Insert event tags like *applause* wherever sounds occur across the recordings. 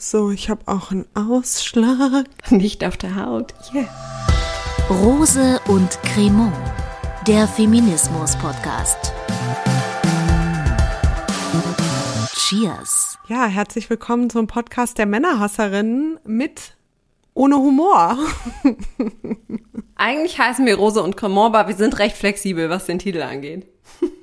So, ich habe auch einen Ausschlag. *laughs* Nicht auf der Haut. Yeah. Rose und Cremant, der Feminismus-Podcast. Cheers. Ja, herzlich willkommen zum Podcast der Männerhasserinnen mit ohne Humor. *laughs* Eigentlich heißen wir Rose und Cremant, aber wir sind recht flexibel, was den Titel angeht. *laughs*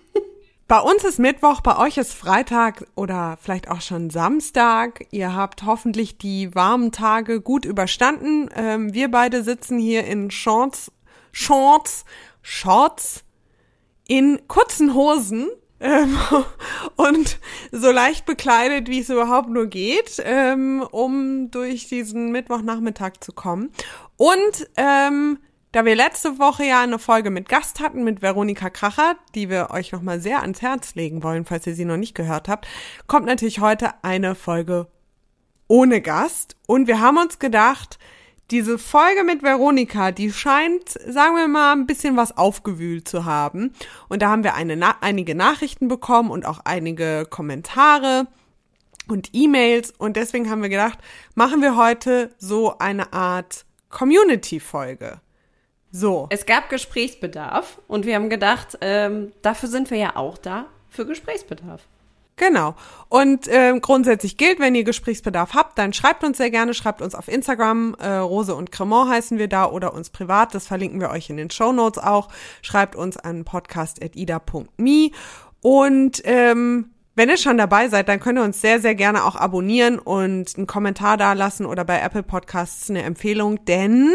Bei uns ist Mittwoch, bei euch ist Freitag oder vielleicht auch schon Samstag. Ihr habt hoffentlich die warmen Tage gut überstanden. Ähm, wir beide sitzen hier in Shorts, Shorts, Shorts, in kurzen Hosen ähm, *laughs* und so leicht bekleidet, wie es überhaupt nur geht, ähm, um durch diesen Mittwochnachmittag zu kommen. Und ähm, da wir letzte Woche ja eine Folge mit Gast hatten, mit Veronika Kracher, die wir euch nochmal sehr ans Herz legen wollen, falls ihr sie noch nicht gehört habt, kommt natürlich heute eine Folge ohne Gast. Und wir haben uns gedacht, diese Folge mit Veronika, die scheint, sagen wir mal, ein bisschen was aufgewühlt zu haben. Und da haben wir eine, na einige Nachrichten bekommen und auch einige Kommentare und E-Mails. Und deswegen haben wir gedacht, machen wir heute so eine Art Community-Folge. So. Es gab Gesprächsbedarf und wir haben gedacht, ähm, dafür sind wir ja auch da, für Gesprächsbedarf. Genau. Und äh, grundsätzlich gilt, wenn ihr Gesprächsbedarf habt, dann schreibt uns sehr gerne, schreibt uns auf Instagram, äh, Rose und Cremant heißen wir da oder uns privat, das verlinken wir euch in den Show Notes auch. Schreibt uns an podcast.ida.me und ähm, wenn ihr schon dabei seid, dann könnt ihr uns sehr, sehr gerne auch abonnieren und einen Kommentar da lassen oder bei Apple Podcasts eine Empfehlung, denn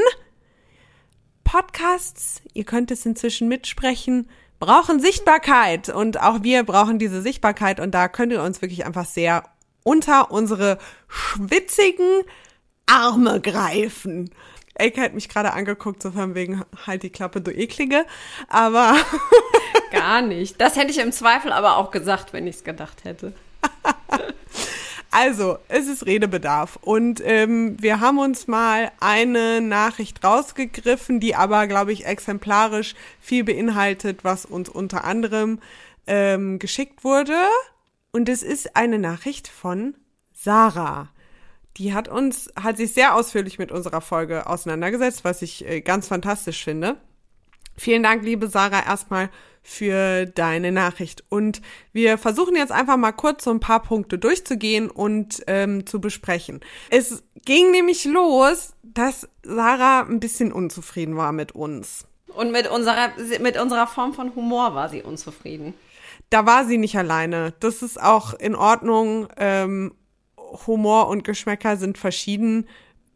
Podcasts, ihr könnt es inzwischen mitsprechen, brauchen Sichtbarkeit und auch wir brauchen diese Sichtbarkeit und da könnt ihr uns wirklich einfach sehr unter unsere schwitzigen Arme greifen. Elke hat mich gerade angeguckt, so von wegen, halt die Klappe, du eklige, aber... Gar nicht. Das hätte ich im Zweifel aber auch gesagt, wenn ich es gedacht hätte. Also, es ist Redebedarf. Und ähm, wir haben uns mal eine Nachricht rausgegriffen, die aber, glaube ich, exemplarisch viel beinhaltet, was uns unter anderem ähm, geschickt wurde. Und es ist eine Nachricht von Sarah. Die hat uns, hat sich sehr ausführlich mit unserer Folge auseinandergesetzt, was ich äh, ganz fantastisch finde. Vielen Dank, liebe Sarah, erstmal für deine Nachricht. Und wir versuchen jetzt einfach mal kurz so ein paar Punkte durchzugehen und ähm, zu besprechen. Es ging nämlich los, dass Sarah ein bisschen unzufrieden war mit uns. Und mit unserer, mit unserer Form von Humor war sie unzufrieden. Da war sie nicht alleine. Das ist auch in Ordnung. Ähm, Humor und Geschmäcker sind verschieden.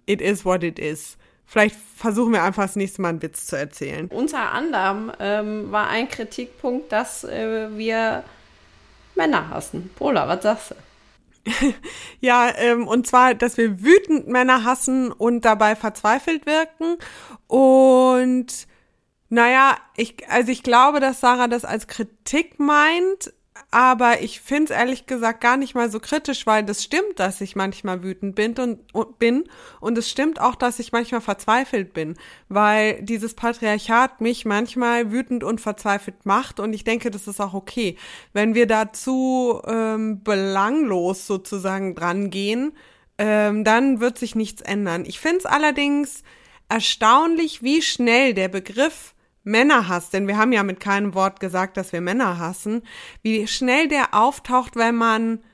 It is what it is. Vielleicht versuchen wir einfach das nächste Mal einen Witz zu erzählen. Unter anderem ähm, war ein Kritikpunkt, dass äh, wir Männer hassen. Pola, was sagst du? *laughs* ja, ähm, und zwar, dass wir wütend Männer hassen und dabei verzweifelt wirken. Und naja, ich, also ich glaube, dass Sarah das als Kritik meint, aber ich finde es ehrlich gesagt gar nicht mal so kritisch, weil das stimmt, dass ich manchmal wütend bin und, und, bin und es stimmt auch, dass ich manchmal verzweifelt bin, weil dieses Patriarchat mich manchmal wütend und verzweifelt macht und ich denke, das ist auch okay. Wenn wir dazu ähm, belanglos sozusagen dran gehen, ähm, dann wird sich nichts ändern. Ich finde es allerdings erstaunlich, wie schnell der Begriff Männerhass, denn wir haben ja mit keinem Wort gesagt, dass wir Männer hassen, wie schnell der auftaucht, wenn man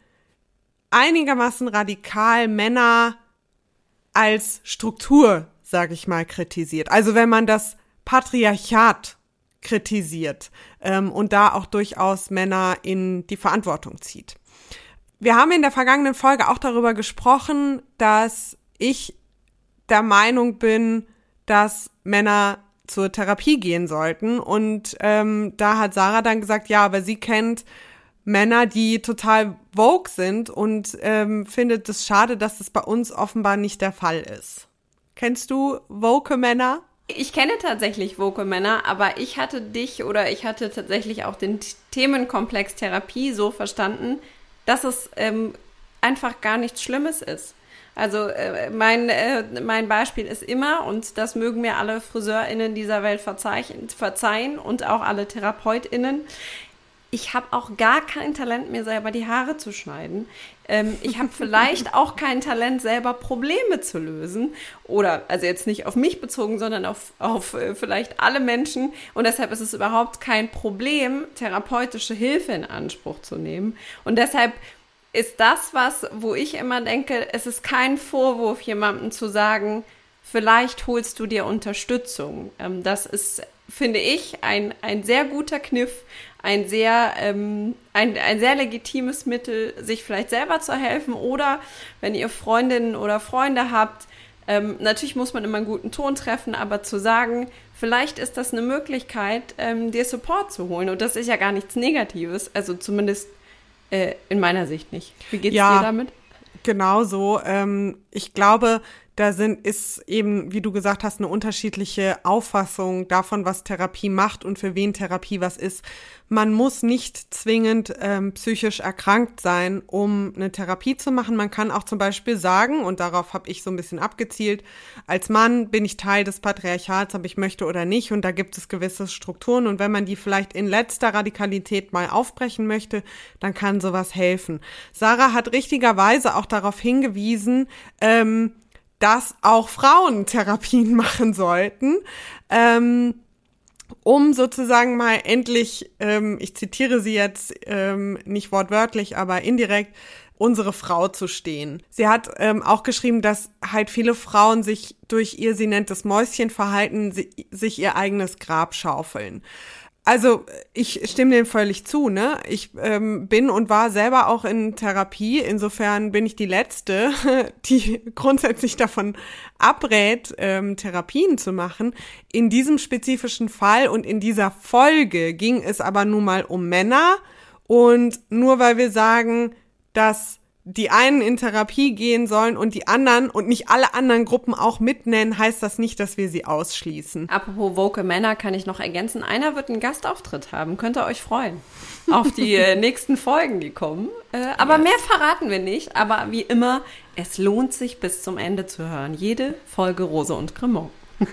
einigermaßen radikal Männer als Struktur, sage ich mal, kritisiert. Also wenn man das Patriarchat kritisiert ähm, und da auch durchaus Männer in die Verantwortung zieht. Wir haben in der vergangenen Folge auch darüber gesprochen, dass ich der Meinung bin, dass Männer zur Therapie gehen sollten. Und ähm, da hat Sarah dann gesagt, ja, aber sie kennt Männer, die total vogue sind und ähm, findet es schade, dass das bei uns offenbar nicht der Fall ist. Kennst du woke Männer? Ich kenne tatsächlich woke Männer, aber ich hatte dich oder ich hatte tatsächlich auch den Themenkomplex Therapie so verstanden, dass es ähm, einfach gar nichts Schlimmes ist. Also äh, mein, äh, mein Beispiel ist immer, und das mögen mir alle FriseurInnen dieser Welt verzeihen und auch alle TherapeutInnen, ich habe auch gar kein Talent, mir selber die Haare zu schneiden. Ähm, ich habe *laughs* vielleicht auch kein Talent, selber Probleme zu lösen. Oder, also jetzt nicht auf mich bezogen, sondern auf, auf äh, vielleicht alle Menschen. Und deshalb ist es überhaupt kein Problem, therapeutische Hilfe in Anspruch zu nehmen. Und deshalb ist das was, wo ich immer denke, es ist kein Vorwurf, jemandem zu sagen, vielleicht holst du dir Unterstützung. Ähm, das ist, finde ich, ein, ein sehr guter Kniff, ein sehr, ähm, ein, ein sehr legitimes Mittel, sich vielleicht selber zu helfen oder wenn ihr Freundinnen oder Freunde habt, ähm, natürlich muss man immer einen guten Ton treffen, aber zu sagen, vielleicht ist das eine Möglichkeit, ähm, dir Support zu holen. Und das ist ja gar nichts Negatives, also zumindest äh, in meiner Sicht nicht. Wie geht's ja, dir damit? Genau so. Ähm, ich glaube, da sind, ist eben, wie du gesagt hast, eine unterschiedliche Auffassung davon, was Therapie macht und für wen Therapie was ist. Man muss nicht zwingend ähm, psychisch erkrankt sein, um eine Therapie zu machen. Man kann auch zum Beispiel sagen, und darauf habe ich so ein bisschen abgezielt, als Mann bin ich Teil des Patriarchats, ob ich möchte oder nicht, und da gibt es gewisse Strukturen. Und wenn man die vielleicht in letzter Radikalität mal aufbrechen möchte, dann kann sowas helfen. Sarah hat richtigerweise auch darauf hingewiesen, ähm, dass auch Frauen Therapien *laughs* machen sollten, ähm, um sozusagen mal endlich, ähm, ich zitiere sie jetzt ähm, nicht wortwörtlich, aber indirekt, unsere Frau zu stehen. Sie hat ähm, auch geschrieben, dass halt viele Frauen sich durch ihr, sie nennt es Mäuschenverhalten, sich ihr eigenes Grab schaufeln. Also ich stimme dem völlig zu, ne? Ich ähm, bin und war selber auch in Therapie. Insofern bin ich die Letzte, *laughs* die grundsätzlich davon abrät, ähm, Therapien zu machen. In diesem spezifischen Fall und in dieser Folge ging es aber nun mal um Männer. Und nur weil wir sagen, dass die einen in Therapie gehen sollen und die anderen und nicht alle anderen Gruppen auch mitnennen, heißt das nicht, dass wir sie ausschließen. Apropos Woke Männer kann ich noch ergänzen. Einer wird einen Gastauftritt haben. Könnt ihr euch freuen *laughs* auf die äh, nächsten Folgen, die kommen. Äh, aber yes. mehr verraten wir nicht. Aber wie immer, es lohnt sich bis zum Ende zu hören. Jede Folge Rose und Cremant. *laughs*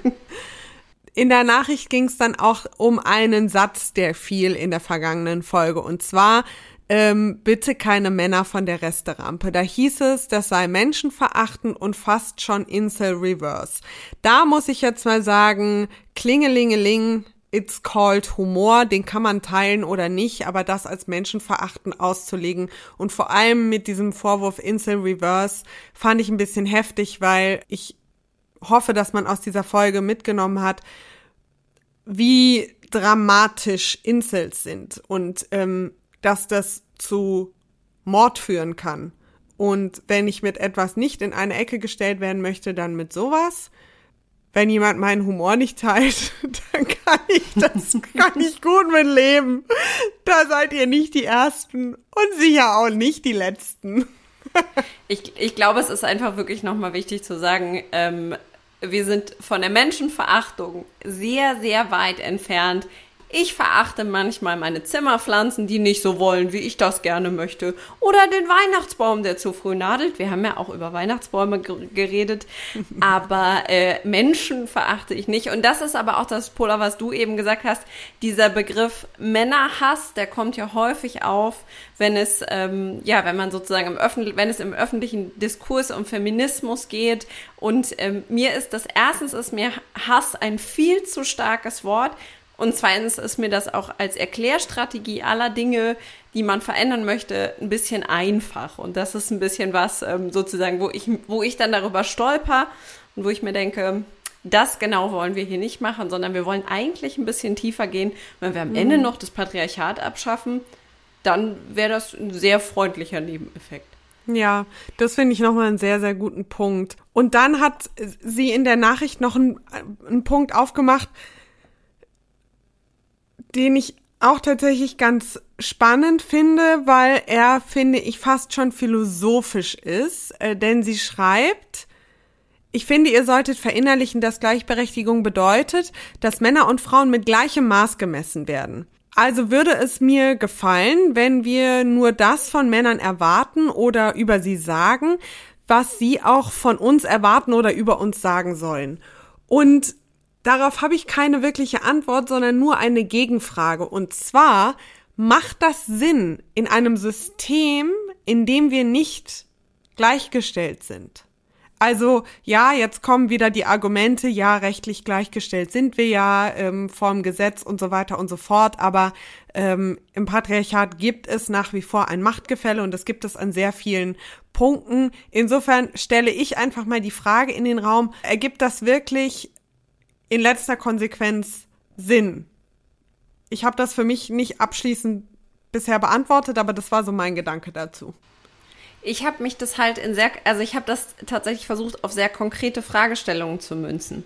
In der Nachricht ging es dann auch um einen Satz, der fiel in der vergangenen Folge. Und zwar ähm, bitte keine Männer von der Resterampe. Da hieß es, das sei menschenverachtend und fast schon Incel Reverse. Da muss ich jetzt mal sagen, klingelingeling, it's called Humor, den kann man teilen oder nicht, aber das als menschenverachtend auszulegen und vor allem mit diesem Vorwurf Incel Reverse fand ich ein bisschen heftig, weil ich hoffe, dass man aus dieser Folge mitgenommen hat, wie dramatisch Incels sind und ähm, dass das zu Mord führen kann. Und wenn ich mit etwas nicht in eine Ecke gestellt werden möchte, dann mit sowas. Wenn jemand meinen Humor nicht teilt, *laughs* dann kann ich das kann ich gut mit leben. Da seid ihr nicht die Ersten und sicher auch nicht die Letzten. ich, ich glaube, es ist einfach wirklich nochmal wichtig zu sagen, ähm, wir sind von der Menschenverachtung sehr, sehr weit entfernt ich verachte manchmal meine Zimmerpflanzen, die nicht so wollen, wie ich das gerne möchte. Oder den Weihnachtsbaum, der zu früh nadelt. Wir haben ja auch über Weihnachtsbäume geredet. *laughs* Aber äh, Menschen verachte ich nicht. Und das ist aber auch das, Polar, was du eben gesagt hast. Dieser Begriff Männerhass, der kommt ja häufig auf, wenn es, ähm, ja, wenn man sozusagen im öffentlichen, wenn es im öffentlichen Diskurs um Feminismus geht. Und ähm, mir ist das erstens ist mir Hass ein viel zu starkes Wort. Und zweitens ist mir das auch als Erklärstrategie aller Dinge, die man verändern möchte, ein bisschen einfach. Und das ist ein bisschen was ähm, sozusagen, wo ich, wo ich dann darüber stolper und wo ich mir denke, das genau wollen wir hier nicht machen, sondern wir wollen eigentlich ein bisschen tiefer gehen. Wenn wir am Ende mhm. noch das Patriarchat abschaffen, dann wäre das ein sehr freundlicher Nebeneffekt. Ja, das finde ich nochmal einen sehr, sehr guten Punkt. Und dann hat sie in der Nachricht noch einen, einen Punkt aufgemacht, den ich auch tatsächlich ganz spannend finde, weil er, finde ich, fast schon philosophisch ist, äh, denn sie schreibt, ich finde, ihr solltet verinnerlichen, dass Gleichberechtigung bedeutet, dass Männer und Frauen mit gleichem Maß gemessen werden. Also würde es mir gefallen, wenn wir nur das von Männern erwarten oder über sie sagen, was sie auch von uns erwarten oder über uns sagen sollen. Und Darauf habe ich keine wirkliche Antwort, sondern nur eine Gegenfrage. Und zwar, macht das Sinn in einem System, in dem wir nicht gleichgestellt sind? Also ja, jetzt kommen wieder die Argumente, ja, rechtlich gleichgestellt sind wir ja ähm, vorm Gesetz und so weiter und so fort, aber ähm, im Patriarchat gibt es nach wie vor ein Machtgefälle und das gibt es an sehr vielen Punkten. Insofern stelle ich einfach mal die Frage in den Raum, ergibt das wirklich in letzter Konsequenz Sinn? Ich habe das für mich nicht abschließend bisher beantwortet, aber das war so mein Gedanke dazu. Ich habe mich das halt in sehr, also ich habe das tatsächlich versucht, auf sehr konkrete Fragestellungen zu münzen.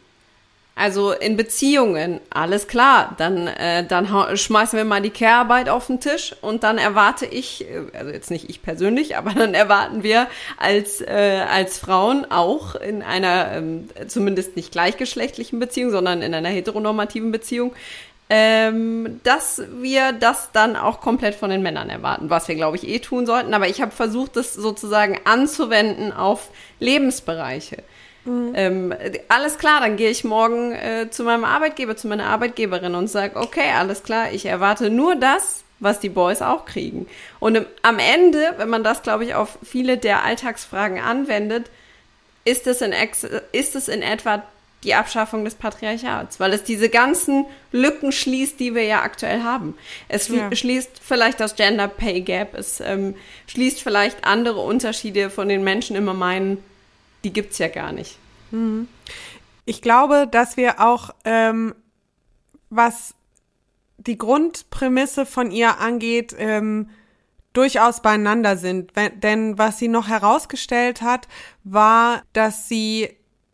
Also in Beziehungen, alles klar, dann, äh, dann schmeißen wir mal die Care-Arbeit auf den Tisch und dann erwarte ich, äh, also jetzt nicht ich persönlich, *laughs* aber dann erwarten wir als, äh, als Frauen auch in einer ähm, zumindest nicht gleichgeschlechtlichen Beziehung, sondern in einer heteronormativen Beziehung, ähm, dass wir das dann auch komplett von den Männern erwarten, was wir, glaube ich, eh tun sollten. Aber ich habe versucht, das sozusagen anzuwenden auf Lebensbereiche. Mhm. Ähm, alles klar, dann gehe ich morgen äh, zu meinem Arbeitgeber, zu meiner Arbeitgeberin und sage, okay, alles klar, ich erwarte nur das, was die Boys auch kriegen. Und im, am Ende, wenn man das, glaube ich, auf viele der Alltagsfragen anwendet, ist es in, ex ist es in etwa die Abschaffung des Patriarchats, weil es diese ganzen Lücken schließt, die wir ja aktuell haben. Es ja. schließt vielleicht das Gender Pay Gap, es ähm, schließt vielleicht andere Unterschiede, von den Menschen immer meinen, die gibt's ja gar nicht. Mhm. Ich glaube, dass wir auch, ähm, was die Grundprämisse von ihr angeht, ähm, durchaus beieinander sind. Denn was sie noch herausgestellt hat, war, dass sie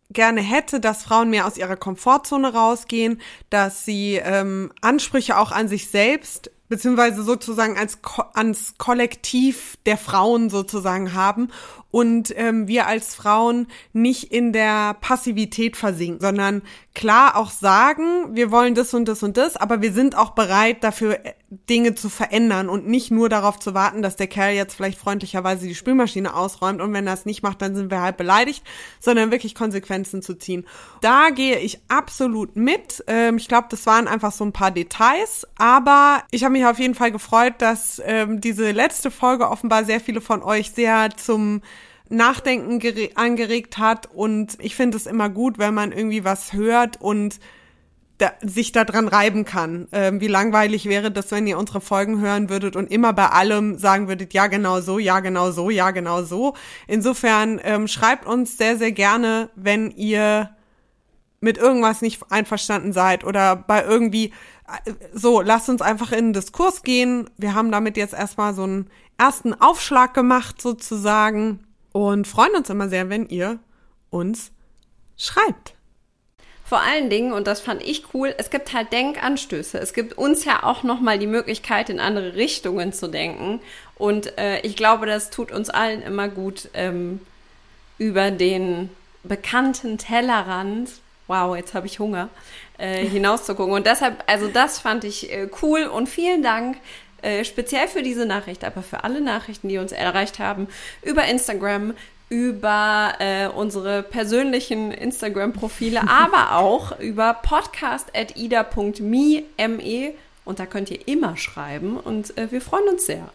gerne hätte, dass Frauen mehr aus ihrer Komfortzone rausgehen, dass sie ähm, Ansprüche auch an sich selbst beziehungsweise sozusagen als ans Kollektiv der Frauen sozusagen haben und ähm, wir als Frauen nicht in der Passivität versinken, sondern klar auch sagen, wir wollen das und das und das, aber wir sind auch bereit dafür äh, Dinge zu verändern und nicht nur darauf zu warten, dass der Kerl jetzt vielleicht freundlicherweise die Spülmaschine ausräumt und wenn er es nicht macht, dann sind wir halt beleidigt, sondern wirklich Konsequenzen zu ziehen. Da gehe ich absolut mit. Ähm, ich glaube, das waren einfach so ein paar Details, aber ich habe mich auf jeden Fall gefreut, dass ähm, diese letzte Folge offenbar sehr viele von euch sehr zum Nachdenken angeregt hat und ich finde es immer gut, wenn man irgendwie was hört und da, sich daran reiben kann. Ähm, wie langweilig wäre das, wenn ihr unsere Folgen hören würdet und immer bei allem sagen würdet, ja genau so, ja genau so, ja genau so. Insofern ähm, schreibt uns sehr, sehr gerne, wenn ihr mit irgendwas nicht einverstanden seid oder bei irgendwie äh, so, lasst uns einfach in den Diskurs gehen. Wir haben damit jetzt erstmal so einen ersten Aufschlag gemacht sozusagen und freuen uns immer sehr, wenn ihr uns schreibt. Vor allen Dingen, und das fand ich cool, es gibt halt Denkanstöße. Es gibt uns ja auch nochmal die Möglichkeit, in andere Richtungen zu denken. Und äh, ich glaube, das tut uns allen immer gut, ähm, über den bekannten Tellerrand, wow, jetzt habe ich Hunger, äh, *laughs* hinauszugucken. Und deshalb, also das fand ich äh, cool und vielen Dank äh, speziell für diese Nachricht, aber für alle Nachrichten, die uns erreicht haben, über Instagram, über äh, unsere persönlichen Instagram-Profile, *laughs* aber auch über podcast.ida.me me, und da könnt ihr immer schreiben und äh, wir freuen uns sehr.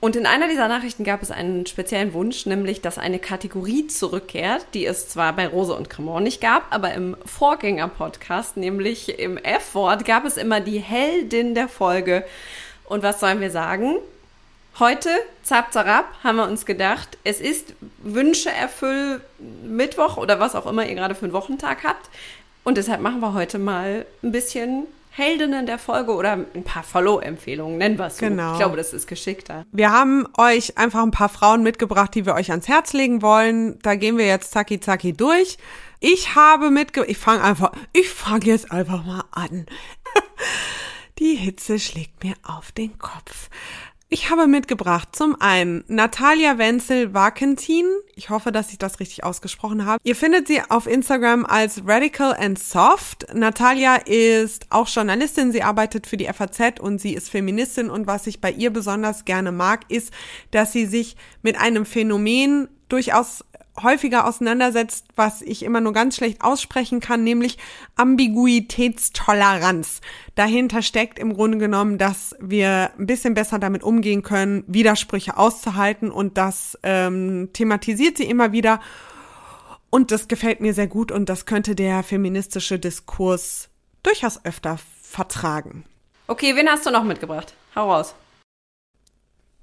Und in einer dieser Nachrichten gab es einen speziellen Wunsch, nämlich, dass eine Kategorie zurückkehrt, die es zwar bei Rose und Cremant nicht gab, aber im Vorgänger-Podcast, nämlich im F-Wort, gab es immer die Heldin der Folge. Und was sollen wir sagen? Heute, zap zarab, haben wir uns gedacht, es ist Wünsche erfüll Mittwoch oder was auch immer ihr gerade für einen Wochentag habt. Und deshalb machen wir heute mal ein bisschen Heldinnen der Folge oder ein paar Follow-Empfehlungen, nennen wir es so. Genau. Ich glaube, das ist geschickter. Wir haben euch einfach ein paar Frauen mitgebracht, die wir euch ans Herz legen wollen. Da gehen wir jetzt zacki zacki durch. Ich habe mitge... Ich fange einfach... Ich fange jetzt einfach mal an. *laughs* Die Hitze schlägt mir auf den Kopf. Ich habe mitgebracht zum einen Natalia Wenzel-Wakentin. Ich hoffe, dass ich das richtig ausgesprochen habe. Ihr findet sie auf Instagram als Radical and Soft. Natalia ist auch Journalistin. Sie arbeitet für die FAZ und sie ist Feministin. Und was ich bei ihr besonders gerne mag, ist, dass sie sich mit einem Phänomen durchaus häufiger auseinandersetzt, was ich immer nur ganz schlecht aussprechen kann, nämlich Ambiguitätstoleranz. Dahinter steckt im Grunde genommen, dass wir ein bisschen besser damit umgehen können, Widersprüche auszuhalten und das ähm, thematisiert sie immer wieder. Und das gefällt mir sehr gut und das könnte der feministische Diskurs durchaus öfter vertragen. Okay, wen hast du noch mitgebracht? Hau raus.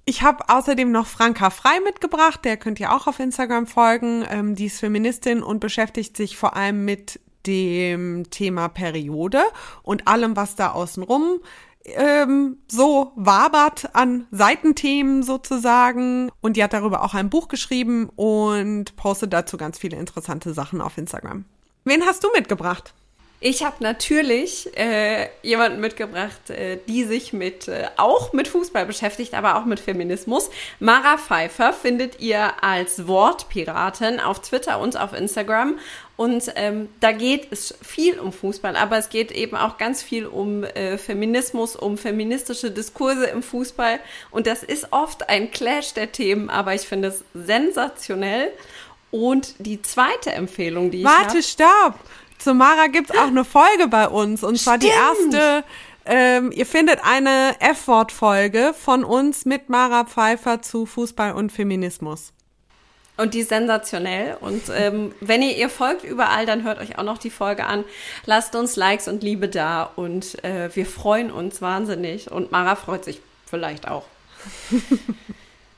Ich habe außerdem noch Franka Frei mitgebracht, der könnt ihr auch auf Instagram folgen. Ähm, die ist Feministin und beschäftigt sich vor allem mit dem Thema Periode und allem, was da außenrum ähm, so wabert an Seitenthemen sozusagen. Und die hat darüber auch ein Buch geschrieben und postet dazu ganz viele interessante Sachen auf Instagram. Wen hast du mitgebracht? Ich habe natürlich äh, jemanden mitgebracht, äh, die sich mit äh, auch mit Fußball beschäftigt, aber auch mit Feminismus. Mara Pfeiffer findet ihr als Wortpiratin auf Twitter und auf Instagram. Und ähm, da geht es viel um Fußball, aber es geht eben auch ganz viel um äh, Feminismus, um feministische Diskurse im Fußball. Und das ist oft ein Clash der Themen, aber ich finde es sensationell. Und die zweite Empfehlung, die ich Warte, hab, stopp! Zu Mara gibt's auch eine Folge bei uns. Und zwar die erste. Ähm, ihr findet eine F-Wort-Folge von uns mit Mara Pfeiffer zu Fußball und Feminismus. Und die ist sensationell. Und ähm, wenn ihr ihr folgt überall, dann hört euch auch noch die Folge an. Lasst uns Likes und Liebe da. Und äh, wir freuen uns wahnsinnig. Und Mara freut sich vielleicht auch. *laughs*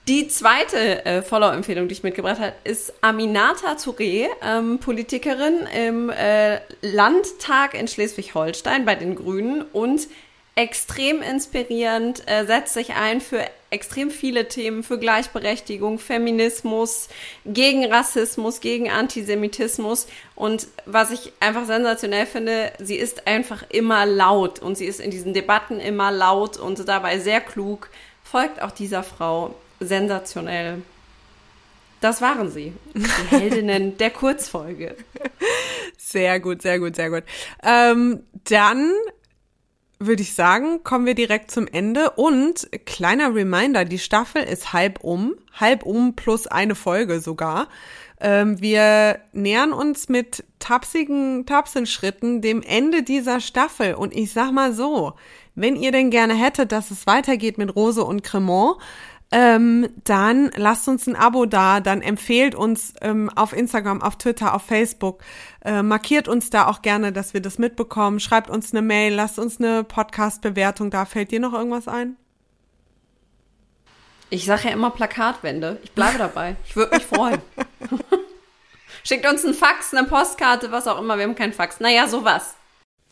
Die zweite äh, Follow-Empfehlung, die ich mitgebracht habe, ist Aminata Touré, ähm, Politikerin im äh, Landtag in Schleswig-Holstein bei den Grünen und extrem inspirierend, äh, setzt sich ein für extrem viele Themen, für Gleichberechtigung, Feminismus, gegen Rassismus, gegen Antisemitismus. Und was ich einfach sensationell finde, sie ist einfach immer laut und sie ist in diesen Debatten immer laut und dabei sehr klug. Folgt auch dieser Frau sensationell. Das waren sie, die Heldinnen *laughs* der Kurzfolge. Sehr gut, sehr gut, sehr gut. Ähm, dann würde ich sagen, kommen wir direkt zum Ende. Und kleiner Reminder, die Staffel ist halb um, halb um plus eine Folge sogar. Ähm, wir nähern uns mit tapsigen Tapsenschritten dem Ende dieser Staffel. Und ich sag mal so, wenn ihr denn gerne hättet, dass es weitergeht mit Rose und Cremant, ähm, dann lasst uns ein Abo da, dann empfehlt uns ähm, auf Instagram, auf Twitter, auf Facebook, äh, markiert uns da auch gerne, dass wir das mitbekommen, schreibt uns eine Mail, lasst uns eine Podcast-Bewertung da. Fällt dir noch irgendwas ein? Ich sage ja immer Plakatwände. Ich bleibe dabei. Ich würde mich freuen. *laughs* Schickt uns einen Fax, eine Postkarte, was auch immer. Wir haben keinen Fax. Naja, sowas.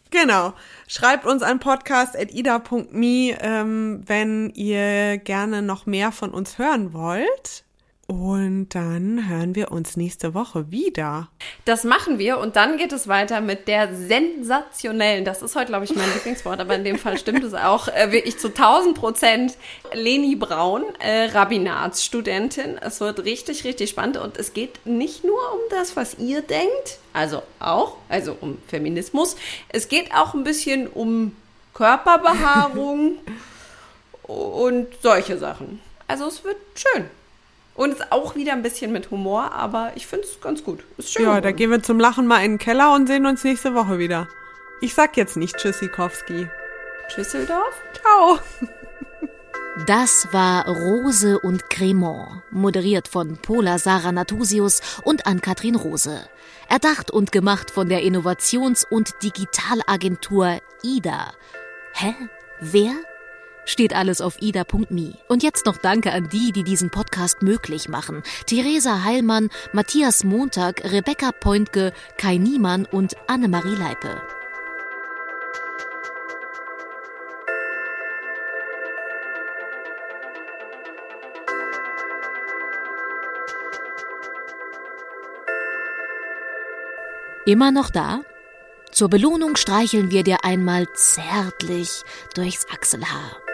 Genau. Schreibt uns an podcast.ida.me, ähm, wenn ihr gerne noch mehr von uns hören wollt. Und dann hören wir uns nächste Woche wieder. Das machen wir und dann geht es weiter mit der sensationellen, das ist heute, glaube ich, mein *laughs* Lieblingswort, aber in dem Fall stimmt es auch, äh, wirklich zu 1000 Prozent, Leni Braun, äh, Rabbinatsstudentin. Es wird richtig, richtig spannend und es geht nicht nur um das, was ihr denkt, also auch, also um Feminismus. Es geht auch ein bisschen um Körperbehaarung *laughs* und solche Sachen. Also es wird schön. Und ist auch wieder ein bisschen mit Humor, aber ich finde es ganz gut. Ist schön. Ja, da gehen wir zum Lachen mal in den Keller und sehen uns nächste Woche wieder. Ich sag jetzt nicht Tschüssikowski. Tschüsseldorf? Ciao. Das war Rose und Cremant, moderiert von Pola Sarah Natusius und Ann-Kathrin Rose. Erdacht und gemacht von der Innovations- und Digitalagentur IDA. Hä? Wer? Steht alles auf ida.me. Und jetzt noch Danke an die, die diesen Podcast möglich machen. Theresa Heilmann, Matthias Montag, Rebecca Pointke, Kai Niemann und Annemarie Leipe. Immer noch da? Zur Belohnung streicheln wir dir einmal zärtlich durchs Achselhaar.